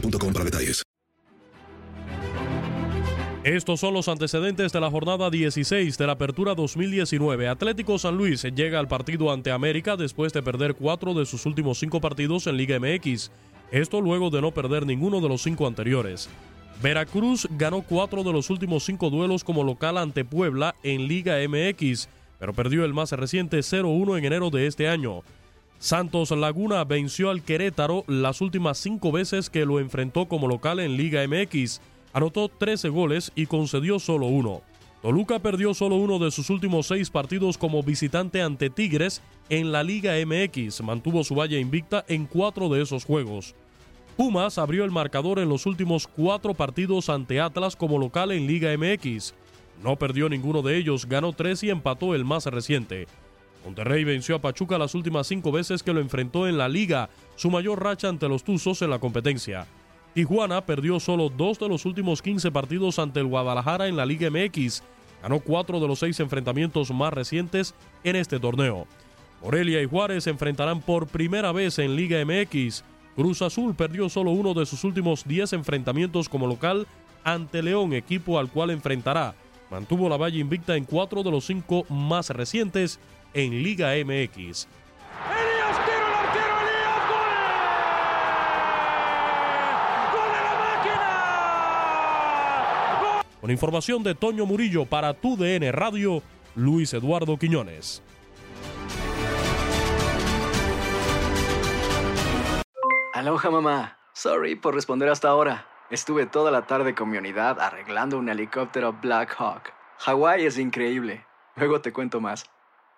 para detalles. Estos son los antecedentes de la jornada 16 de la Apertura 2019. Atlético San Luis llega al partido ante América después de perder cuatro de sus últimos cinco partidos en Liga MX. Esto luego de no perder ninguno de los cinco anteriores. Veracruz ganó cuatro de los últimos cinco duelos como local ante Puebla en Liga MX, pero perdió el más reciente 0-1 en enero de este año. Santos Laguna venció al Querétaro las últimas cinco veces que lo enfrentó como local en Liga MX. Anotó 13 goles y concedió solo uno. Toluca perdió solo uno de sus últimos seis partidos como visitante ante Tigres en la Liga MX. Mantuvo su valla invicta en cuatro de esos juegos. Pumas abrió el marcador en los últimos cuatro partidos ante Atlas como local en Liga MX. No perdió ninguno de ellos, ganó tres y empató el más reciente. Monterrey venció a Pachuca las últimas cinco veces que lo enfrentó en la liga, su mayor racha ante los Tuzos en la competencia. Tijuana perdió solo dos de los últimos 15 partidos ante el Guadalajara en la Liga MX. Ganó cuatro de los seis enfrentamientos más recientes en este torneo. Morelia y Juárez se enfrentarán por primera vez en Liga MX. Cruz Azul perdió solo uno de sus últimos 10 enfrentamientos como local ante León, equipo al cual enfrentará. Mantuvo la valla invicta en cuatro de los cinco más recientes en Liga MX. Con información de Toño Murillo para tu DN Radio, Luis Eduardo Quiñones. Aloha mamá. Sorry por responder hasta ahora. Estuve toda la tarde con mi unidad arreglando un helicóptero Black Hawk. Hawái es increíble. Luego te cuento más.